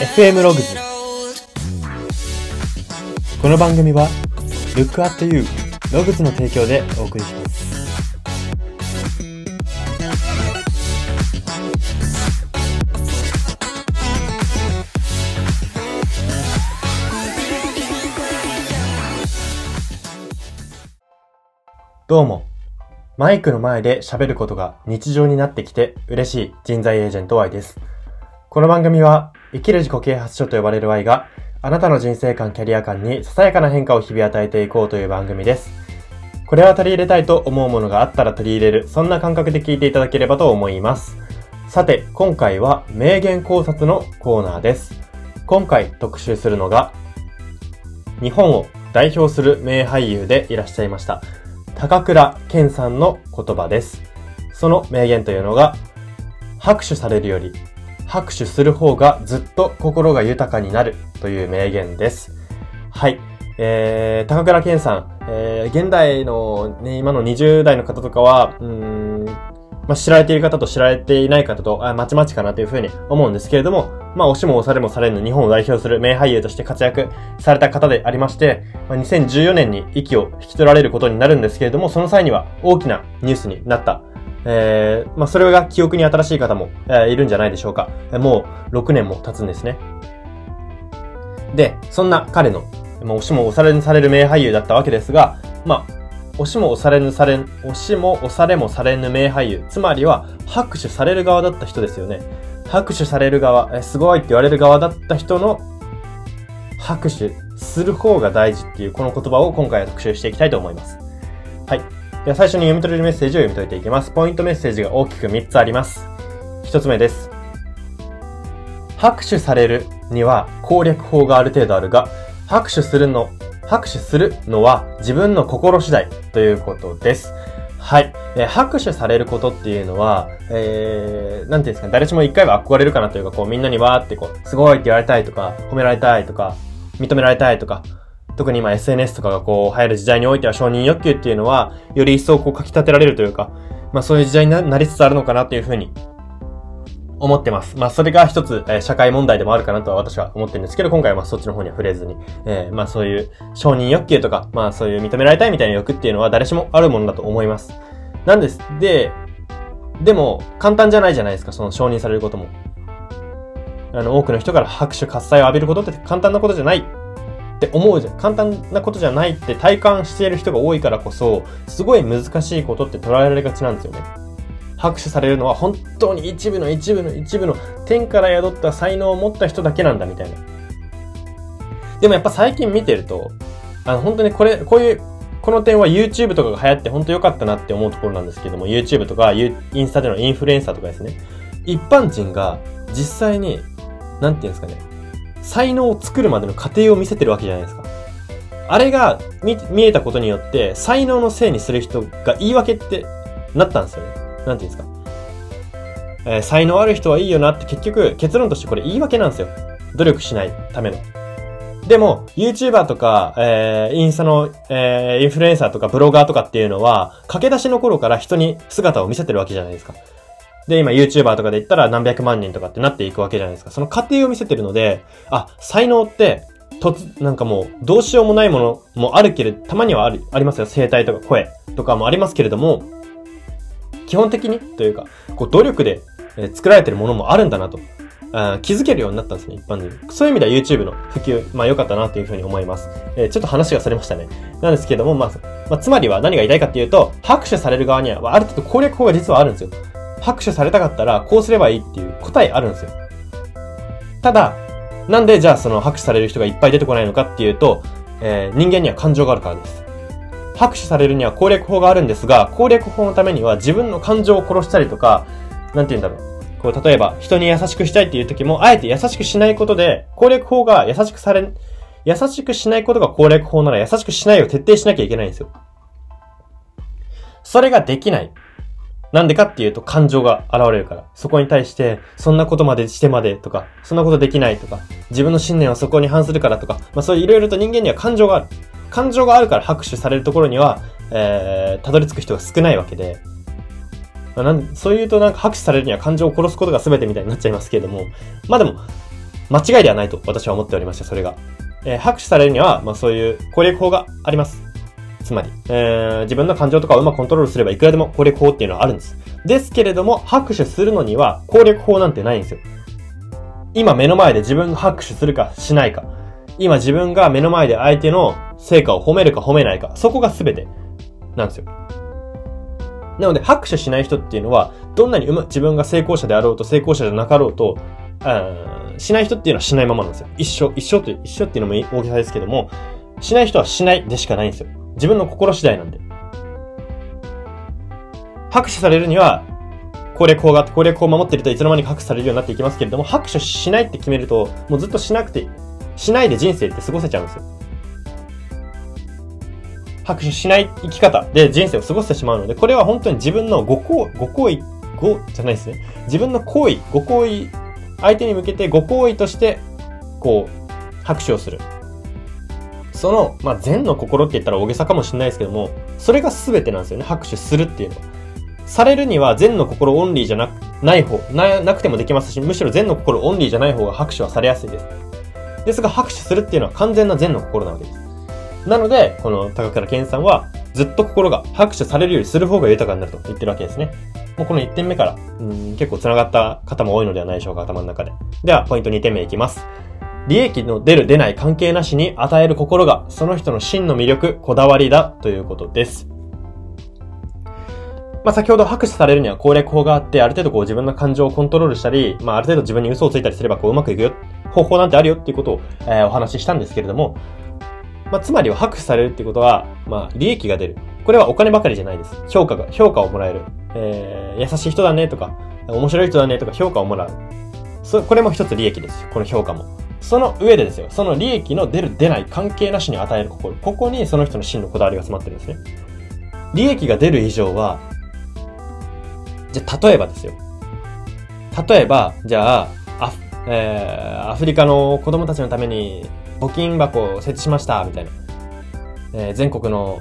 FM ログズこの番組は Look at You ログズの提供でお送りします。どうも。マイクの前で喋ることが日常になってきて嬉しい人材エージェント Y です。この番組は生きる自己啓発書と呼ばれる Y があなたの人生観、キャリア観にささやかな変化を日々与えていこうという番組です。これは取り入れたいと思うものがあったら取り入れる、そんな感覚で聞いていただければと思います。さて、今回は名言考察のコーナーです。今回特集するのが、日本を代表する名俳優でいらっしゃいました、高倉健さんの言葉です。その名言というのが、拍手されるより拍手する方がずっと心が豊かになるという名言です。はい。えー、高倉健さん、えー、現代のね、今の20代の方とかは、うん、まあ、知られている方と知られていない方と、あまちまちかなというふうに思うんですけれども、まあ、押しも押されもされぬ日本を代表する名俳優として活躍された方でありまして、まあ、2014年に息を引き取られることになるんですけれども、その際には大きなニュースになったえー、まあ、それが記憶に新しい方も、えー、いるんじゃないでしょうか。もう6年も経つんですね。で、そんな彼の、まあ、押しも押されぬされる名俳優だったわけですが、まあ、押しも押されぬされ、押しも押されもされぬ名俳優。つまりは、拍手される側だった人ですよね。拍手される側、えすごいって言われる側だった人の、拍手する方が大事っていうこの言葉を今回は特集していきたいと思います。はい。では最初に読み取れるメッセージを読み解いていきます。ポイントメッセージが大きく3つあります。1つ目です。拍手されるには攻略法がある程度あるが、拍手するの、拍手するのは自分の心次第ということです。はい。えー、拍手されることっていうのは、えー、なんていうんですかね、誰しも一回は憧れるかなというか、こうみんなにわーってこう、すごいって言われたいとか、褒められたいとか、認められたいとか、特に今 SNS とかがこう流行る時代においては承認欲求っていうのは、より一層こう書き立てられるというか、まあそういう時代になりつつあるのかなというふうに思ってます。まあそれが一つ、えー、社会問題でもあるかなとは私は思ってるんですけど、今回はまあそっちの方には触れずに、えー、まあそういう承認欲求とか、まあそういう認められたいみたいな欲っていうのは誰しもあるものだと思います。なんです。で、でも簡単じゃないじゃないですか、その承認されることも。あの、多くの人から拍手喝采を浴びることって簡単なことじゃないって思うじゃん。簡単なことじゃないって体感している人が多いからこそ、すごい難しいことって捉えられがちなんですよね。拍手されるのは本当に一部の一部の一部の天から宿った才能を持った人だけなんだみたいな。でもやっぱ最近見てると、あの本当にこれ、こういう、この点は YouTube とかが流行って本当良かったなって思うところなんですけども、YouTube とかインスタでのインフルエンサーとかですね。一般人が実際に、なんていうんですかね、才能を作るまでの過程を見せてるわけじゃないですか。あれが見見えたことによって、才能のせいにする人が言い訳ってなったんですよね。なんていうんですか。えー、才能ある人はいいよなって結局結論としてこれ言い訳なんですよ。努力しないための。でも、YouTuber とか、えー、インスタの、えー、インフルエンサーとかブロガーとかっていうのは、駆け出しの頃から人に姿を見せてるわけじゃないですか。で、今 YouTuber とかで言ったら何百万人とかってなっていくわけじゃないですか。その過程を見せてるので、あ、才能って、突、なんかもう、どうしようもないものもあるけれど、たまにはある、ありますよ。声帯とか声とかもありますけれども、基本的にというか、こう、努力で、作られてるものもあるんだなと。あ気づけるようになったんですね、一般人。そういう意味では YouTube の普及、まあ良かったなというふうに思います。えー、ちょっと話がそれましたね。なんですけども、まあ、まあ、つまりは何が言いたいかっていうと、拍手される側には、ある程度攻略法が実はあるんですよ。拍手されたかったら、こうすればいいっていう答えあるんですよ。ただ、なんでじゃあその拍手される人がいっぱい出てこないのかっていうと、えー、人間には感情があるからです。拍手されるには攻略法があるんですが、攻略法のためには自分の感情を殺したりとか、なんて言うんだろう。こう、例えば、人に優しくしたいっていう時も、あえて優しくしないことで、攻略法が優しくされ、優しくしないことが攻略法なら優しくしないを徹底しなきゃいけないんですよ。それができない。なんでかっていうと感情が現れるから。そこに対して、そんなことまでしてまでとか、そんなことできないとか、自分の信念はそこに反するからとか、まあそういういろいろと人間には感情がある。感情があるから拍手されるところには、えー、たどり着く人が少ないわけで、まあ、なんそう言うとなんか拍手されるには感情を殺すことが全てみたいになっちゃいますけれども、まあでも、間違いではないと私は思っておりまして、それが。えー、拍手されるには、まあそういう攻略法があります。つまり、えー、自分の感情とかをうまくコントロールすればいくらでも攻略法っていうのはあるんです。ですけれども、拍手するのには攻略法なんてないんですよ。今目の前で自分が拍手するかしないか。今自分が目の前で相手の成果を褒めるか褒めないか。そこが全てなんですよ。なので、拍手しない人っていうのは、どんなにうま、自分が成功者であろうと成功者じゃなかろうと、しない人っていうのはしないままなんですよ。一緒、一緒という、一緒っていうのも大げさですけども、しない人はしないでしかないんですよ。自分の心次第なんで。拍手されるには、攻略法があって、攻略法を守ってるといつの間にか拍手されるようになっていきますけれども、拍手しないって決めると、もうずっとしなくて、しないで人生って過ごせちゃうんですよ。拍手しない生き方で人生を過ごしてしまうので、これは本当に自分のご行ご行為、ご、じゃないですね。自分の行為、ご行為、相手に向けてご行為として、こう、拍手をする。その、まあ、善の心って言ったら大げさかもしれないですけども、それが全てなんですよね。拍手するっていうのは。されるには善の心オンリーじゃなく、ない方、な、なくてもできますし、むしろ善の心オンリーじゃない方が拍手はされやすいです。ですが拍手するっていうのは完全な善の心なわけです。なので、この高倉健さんは、ずっと心が拍手されるよりする方が豊かになると言ってるわけですね。もうこの1点目から、うん、結構繋がった方も多いのではないでしょうか、頭の中で。では、ポイント2点目いきます。利益の出る出ない関係なしに与える心が、その人の真の魅力、こだわりだということです。まあ、先ほど拍手されるには攻略法があって、ある程度こう自分の感情をコントロールしたり、まあ、ある程度自分に嘘をついたりすればこううまくいくよ、方法なんてあるよっていうことを、えー、お話ししたんですけれども、まあ、つまりは拍手されるってことは、まあ、利益が出る。これはお金ばかりじゃないです。評価が、評価をもらえる。えー、優しい人だねとか、面白い人だねとか評価をもらう。そ、これも一つ利益です。この評価も。その上でですよ、その利益の出る出ない関係なしに与える心。ここにその人の真のこだわりが詰まってるんですね。利益が出る以上は、じゃ、例えばですよ。例えば、じゃあ、あえー、アフリカの子供たちのために募金箱を設置しました、みたいな。えー、全国の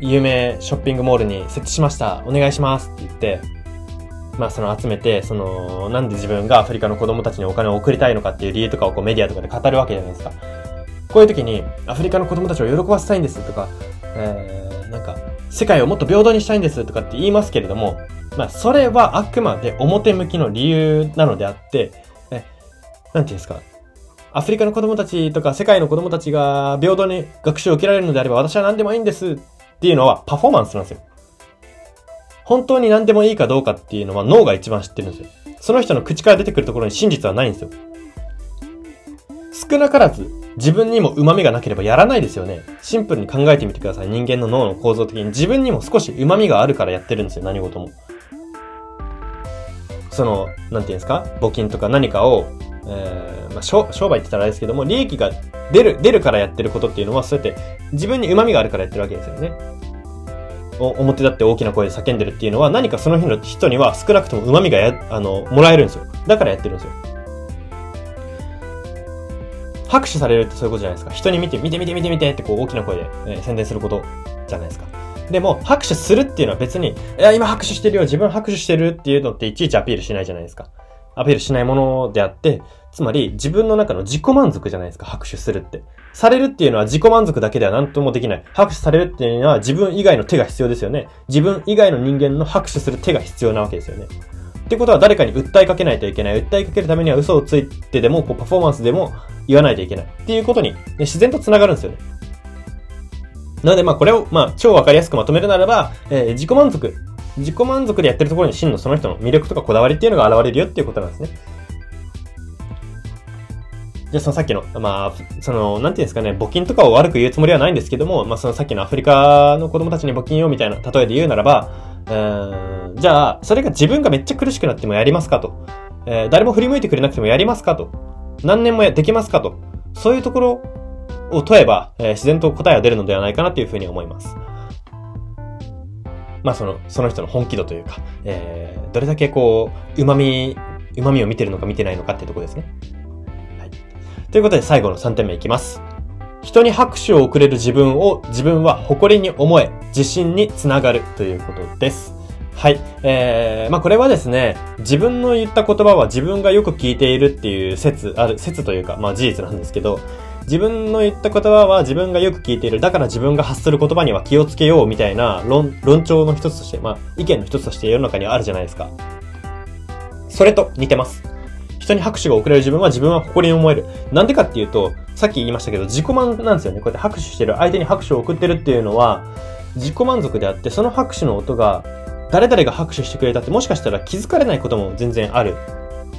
有名ショッピングモールに設置しました、お願いしますって言って、まあその集めて、その、なんで自分がアフリカの子供たちにお金を送りたいのかっていう理由とかをこうメディアとかで語るわけじゃないですか。こういう時に、アフリカの子供たちを喜ばせたいんですとか、えー、なんか、世界をもっと平等にしたいんですとかって言いますけれども、まあ、それはあくまで表向きの理由なのであって、え、なんていうんですか。アフリカの子供たちとか世界の子供たちが平等に学習を受けられるのであれば私は何でもいいんですっていうのはパフォーマンスなんですよ。本当に何でもいいかどうかっていうのは脳が一番知ってるんですよ。その人の口から出てくるところに真実はないんですよ。少なからず自分にも旨味がなければやらないですよね。シンプルに考えてみてください。人間の脳の構造的に自分にも少し旨味があるからやってるんですよ。何事も。その、なんていうんですか？募金とか何かを、えー、まあ、商売って言ったらあれですけども、利益が出る、出るからやってることっていうのは、そうやって自分に旨味があるからやってるわけですよね。表だって大きな声で叫んでるっていうのは、何かその日の人には少なくとも旨味がや、あの、もらえるんですよ。だからやってるんですよ。拍手されるってそういうことじゃないですか。人に見て、見て見て見て見てってこう大きな声で、え、宣伝することじゃないですか。でも、拍手するっていうのは別に、いや、今拍手してるよ、自分拍手してるっていうのっていちいちアピールしないじゃないですか。アピールしないものであって、つまり自分の中の自己満足じゃないですか、拍手するって。されるっていうのは自己満足だけでは何ともできない。拍手されるっていうのは自分以外の手が必要ですよね。自分以外の人間の拍手する手が必要なわけですよね。ってことは誰かに訴えかけないといけない。訴えかけるためには嘘をついてでも、こうパフォーマンスでも言わないといけない。っていうことに、ね、自然と繋がるんですよね。なので、まあこれを、まあ超わかりやすくまとめるならば、えー、自己満足。自己満足でやってるところに真のその人の魅力とかこだわりっていうのが現れるよっていうことなんですね。じゃあそのさっきの、まあ、その、なんていうんですかね、募金とかを悪く言うつもりはないんですけども、まあそのさっきのアフリカの子供たちに募金をみたいな例えで言うならば、うーん、じゃあ、それが自分がめっちゃ苦しくなってもやりますかと。えー、誰も振り向いてくれなくてもやりますかと。何年もできますかと。そういうところを問えば、えー、自然と答えは出るのではないかなというふうに思います。まあその、その人の本気度というか、えー、どれだけこう、旨味、旨味を見てるのか見てないのかっていうとこですね。ということで最後の3点目いきます。人に拍手を送れる自分を自分は誇りに思え、自信につながるということです。はい。えー、まあこれはですね、自分の言った言葉は自分がよく聞いているっていう説、ある、説というか、まあ事実なんですけど、自分の言った言葉は自分がよく聞いている。だから自分が発する言葉には気をつけようみたいな論、論調の一つとして、まあ意見の一つとして世の中にはあるじゃないですか。それと似てます。人に拍手が送れる自分は自分は誇りに思える。なんでかっていうと、さっき言いましたけど、自己満なんですよね。こうやって拍手してる、相手に拍手を送ってるっていうのは、自己満足であって、その拍手の音が、誰々が拍手してくれたってもしかしたら気づかれないことも全然ある。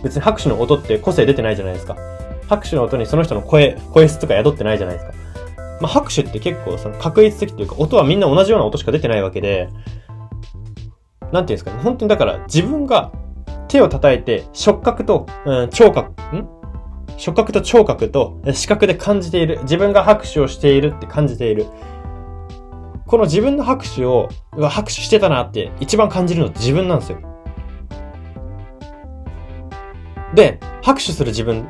別に拍手の音って個性出てないじゃないですか。拍手の音にその人の声、声質とか宿ってないじゃないですか。まあ、拍手って結構その確率的というか、音はみんな同じような音しか出てないわけで、なんていうんですかね。本当にだから自分が手を叩いて触覚と、うん、聴覚、ん？触覚と聴覚と視覚で感じている。自分が拍手をしているって感じている。この自分の拍手を、拍手してたなって一番感じるのって自分なんですよ。で、拍手する自分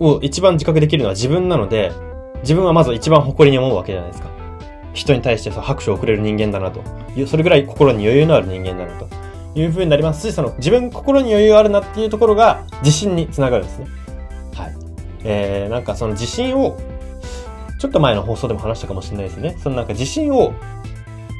を一番自覚できるのは自分なので、自分はまず一番誇りに思うわけじゃないですか。人に対してそう拍手を送れる人間だなと。それぐらい心に余裕のある人間だなと。いう風になりますし、その自分心に余裕あるなっていうところが自信につながるんですね。はい。えー、なんかその自信を、ちょっと前の放送でも話したかもしれないですね。そのなんか自信を、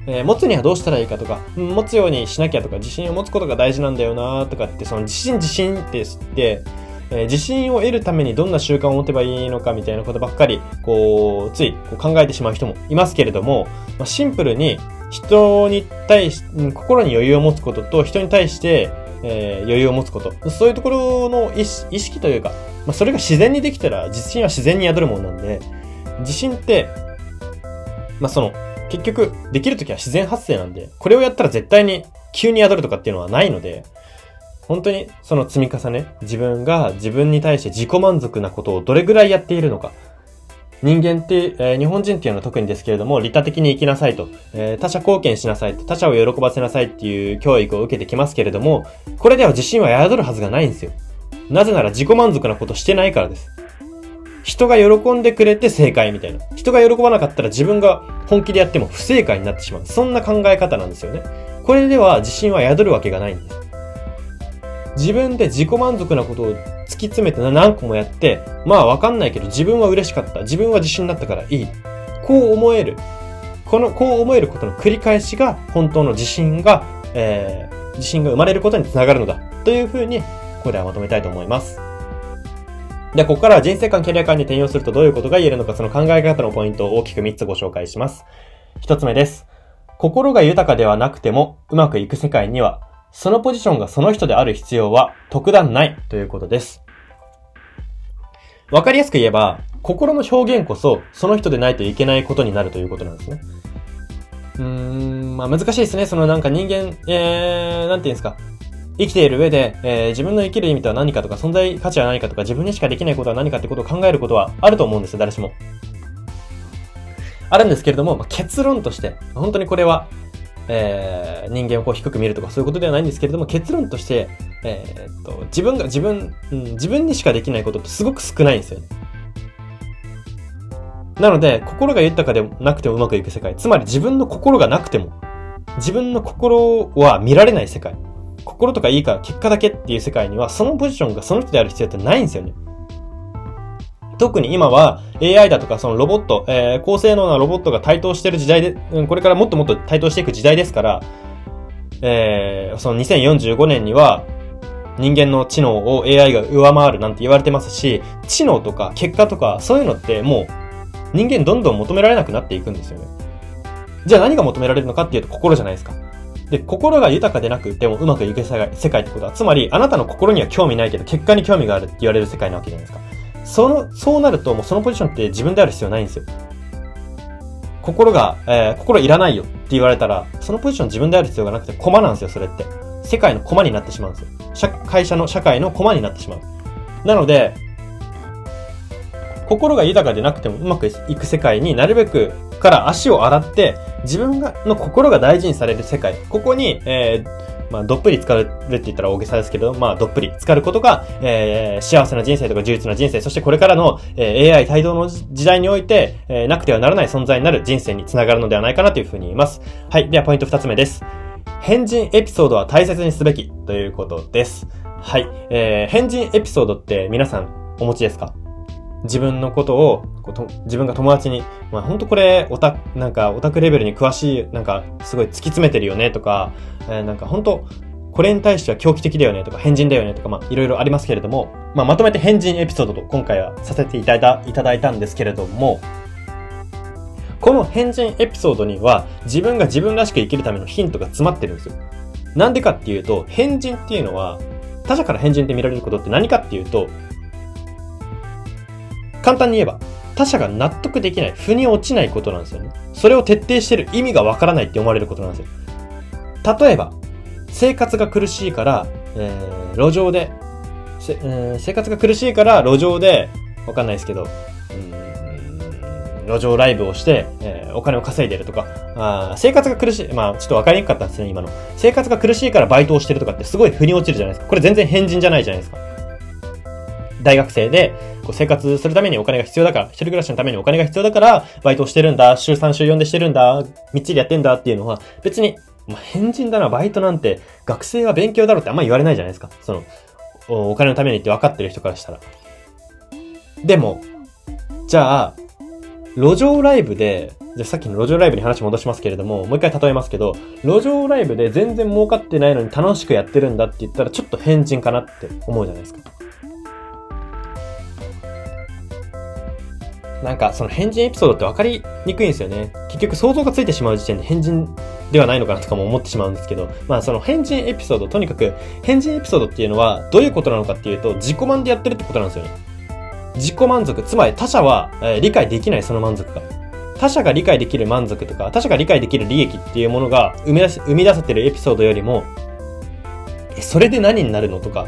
えー、持つにはどうしたらいいかとか、持つようにしなきゃとか、自信を持つことが大事なんだよなとかって、その自信自信って知って、えー、自信を得るためにどんな習慣を持てばいいのかみたいなことばっかり、こう、ついこう考えてしまう人もいますけれども、まあ、シンプルに人に対し、心に余裕を持つことと人に対して、えー、余裕を持つこと。そういうところの意識というか、まあ、それが自然にできたら自信は自然に宿るものなんで、自信って、まあ、その、結局、できるときは自然発生なんで、これをやったら絶対に急に宿るとかっていうのはないので、本当にその積み重ね、自分が自分に対して自己満足なことをどれぐらいやっているのか。人間って、えー、日本人っていうのは特にですけれども、利他的に生きなさいと、えー、他者貢献しなさいと他者を喜ばせなさいっていう教育を受けてきますけれども、これでは自信は宿るはずがないんですよ。なぜなら自己満足なことしてないからです。人が喜んでくれて正解みたいな。人が喜ばなかったら自分が本気でやっても不正解になってしまう。そんな考え方なんですよね。これでは自信は宿るわけがないんです。自分で自己満足なことを突き詰めて何個もやって、まあわかんないけど自分は嬉しかった。自分は自信になったからいい。こう思える。この、こう思えることの繰り返しが本当の自信が、えー、自信が生まれることにつながるのだ。というふうに、ここではまとめたいと思います。で、ここからは人生観、キャリア観に転用するとどういうことが言えるのか、その考え方のポイントを大きく3つご紹介します。1つ目です。心が豊かではなくてもうまくいく世界にはそのポジションがその人である必要は特段ないということです。わかりやすく言えば、心の表現こそその人でないといけないことになるということなんですね。うーん、まあ難しいですね。そのなんか人間、えー、なんていうんですか。生きている上で、えー、自分の生きる意味とは何かとか、存在価値は何かとか、自分にしかできないことは何かってことを考えることはあると思うんですよ、誰しも。あるんですけれども、まあ、結論として、本当にこれは、えー、人間をこう低く見るとかそういうことではないんですけれども、結論として、えー、っと、自分が、自分、うん、自分にしかできないことってすごく少ないんですよね。なので、心が豊かでなくてもうまくいく世界。つまり自分の心がなくても、自分の心は見られない世界。心とかいいから結果だけっていう世界には、そのポジションがその人である必要ってないんですよね。特に今は AI だとかそのロボット、えー、高性能なロボットが台頭してる時代で、うん、これからもっともっと台頭していく時代ですから、えー、その2045年には人間の知能を AI が上回るなんて言われてますし、知能とか結果とかそういうのってもう人間どんどん求められなくなっていくんですよね。じゃあ何が求められるのかっていうと心じゃないですか。で、心が豊かでなくてもうまくいく世界世界ってことは、つまりあなたの心には興味ないけど結果に興味があるって言われる世界なわけじゃないですか。その、そうなるともうそのポジションって自分である必要ないんですよ。心が、えー、心いらないよって言われたら、そのポジション自分である必要がなくて、コマなんですよ、それって。世界のコマになってしまうんですよ。会社の、社会のコマになってしまう。なので、心が豊かでなくてもうまくいく世界になるべくから足を洗って、自分がの心が大事にされる世界。ここに、えー、まあ、どっぷり浸かるって言ったら大げさですけど、まあ、どっぷり浸かることが、えー、幸せな人生とか充実な人生、そしてこれからの、えー、AI 帯同の時代において、えー、なくてはならない存在になる人生につながるのではないかなというふうに言います。はい。では、ポイント二つ目です。変人エピソードは大切にすべきということです。はい。えー、変人エピソードって皆さんお持ちですか？自分のことを、こと自分が友達に、まあ本当これ、オタ、なんかオタクレベルに詳しい、なんかすごい突き詰めてるよねとか、えー、なんか本当これに対しては狂気的だよねとか変人だよねとか、まあいろいろありますけれども、まあまとめて変人エピソードと今回はさせていただいた、いただいたんですけれども、この変人エピソードには自分が自分らしく生きるためのヒントが詰まってるんですよ。なんでかっていうと、変人っていうのは、他者から変人って見られることって何かっていうと、簡単に言えば、他者が納得できない、腑に落ちないことなんですよね。それを徹底してる意味がわからないって思われることなんですよ。例えば、生活が苦しいから、えー、路上で、えー、生活が苦しいから路上で、わかんないですけど、路上ライブをして、えー、お金を稼いでるとか、あ生活が苦しい、まあちょっとわかりにくかったんですね、今の。生活が苦しいからバイトをしてるとかってすごい腑に落ちるじゃないですか。これ全然変人じゃないじゃないですか。大学生で、こう生活するためにお金が必要だから、一人暮らしのためにお金が必要だから、バイトをしてるんだ、週3週4でしてるんだ、みっちりやってんだっていうのは、別に、まあ、変人だな、バイトなんて、学生は勉強だろってあんま言われないじゃないですか。その、お金のためにって分かってる人からしたら。でも、じゃあ、路上ライブで、じゃあさっきの路上ライブに話戻しますけれども、もう一回例えますけど、路上ライブで全然儲かってないのに楽しくやってるんだって言ったらちょっと変人かなって思うじゃないですか。なんか、その変人エピソードって分かりにくいんですよね。結局想像がついてしまう時点で変人ではないのかなとかも思ってしまうんですけど、まあその変人エピソード、とにかく変人エピソードっていうのはどういうことなのかっていうと、自己満でやってるってことなんですよね。自己満足、つまり他者は、えー、理解できないその満足が。他者が理解できる満足とか、他者が理解できる利益っていうものが生み出し、生み出せてるエピソードよりも、え、それで何になるのとか、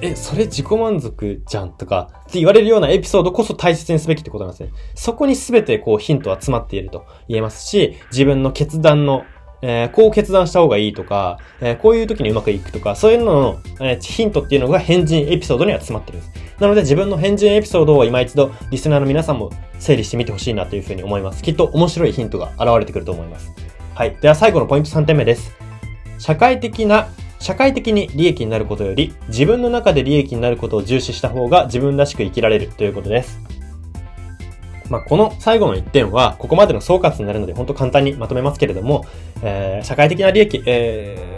え、それ自己満足じゃんとか、って言われるようなエピソードこそ大切にすべきってことなんですね。そこに全てこうヒントは詰まっていると言えますし、自分の決断の、えー、こう決断した方がいいとか、えー、こういう時にうまくいくとか、そういうのの、えー、ヒントっていうのが変人エピソードには詰まってるんです。なので自分の変人エピソードを今一度リスナーの皆さんも整理してみてほしいなというふうに思います。きっと面白いヒントが現れてくると思います。はい。では最後のポイント3点目です。社会的な社会的に利益になることより、自分の中で利益になることを重視した方が自分らしく生きられるということです。まあ、この最後の1点は、ここまでの総括になるので、本当簡単にまとめますけれども、えー、社会的な利益、えー、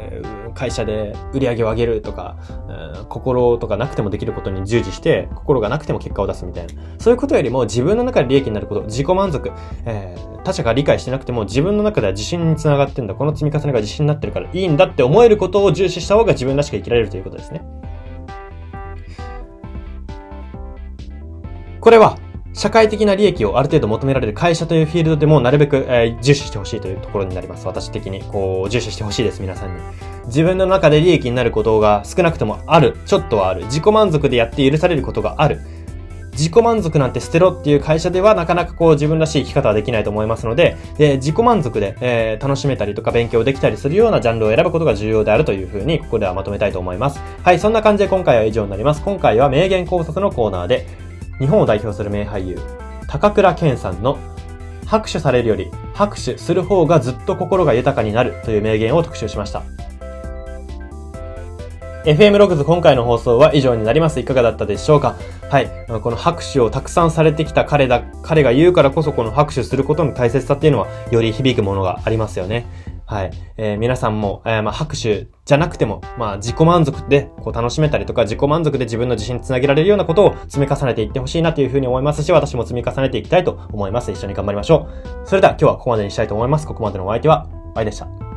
会社で売り上げを上げるとか、えー、心とかなくてもできることに従事して、心がなくても結果を出すみたいな。そういうことよりも自分の中で利益になること、自己満足、えー、他者が理解してなくても自分の中では自信につながってんだ。この積み重ねが自信になってるからいいんだって思えることを重視した方が自分らしく生きられるということですね。これは、社会的な利益をある程度求められる会社というフィールドでもなるべく、えー、重視してほしいというところになります。私的に。こう、重視してほしいです、皆さんに。自分の中で利益になることが少なくともある。ちょっとはある。自己満足でやって許されることがある。自己満足なんて捨てろっていう会社ではなかなかこう自分らしい生き方はできないと思いますので、で自己満足で、えー、楽しめたりとか勉強できたりするようなジャンルを選ぶことが重要であるというふうにここではまとめたいと思います。はい、そんな感じで今回は以上になります。今回は名言考察のコーナーで、日本を代表する名俳優、高倉健さんの拍手されるより拍手する方がずっと心が豊かになるという名言を特集しました。FM ログズ今回の放送は以上になります。いかがだったでしょうか？はい。この拍手をたくさんされてきた彼だ、彼が言うからこそこの拍手することの大切さっていうのはより響くものがありますよね。はい。えー、皆さんも、えー、まあ、拍手じゃなくても、まあ、自己満足でこう楽しめたりとか、自己満足で自分の自信につなげられるようなことを積み重ねていってほしいなというふうに思いますし、私も積み重ねていきたいと思います。一緒に頑張りましょう。それでは今日はここまでにしたいと思います。ここまでのお相手は、バイでした。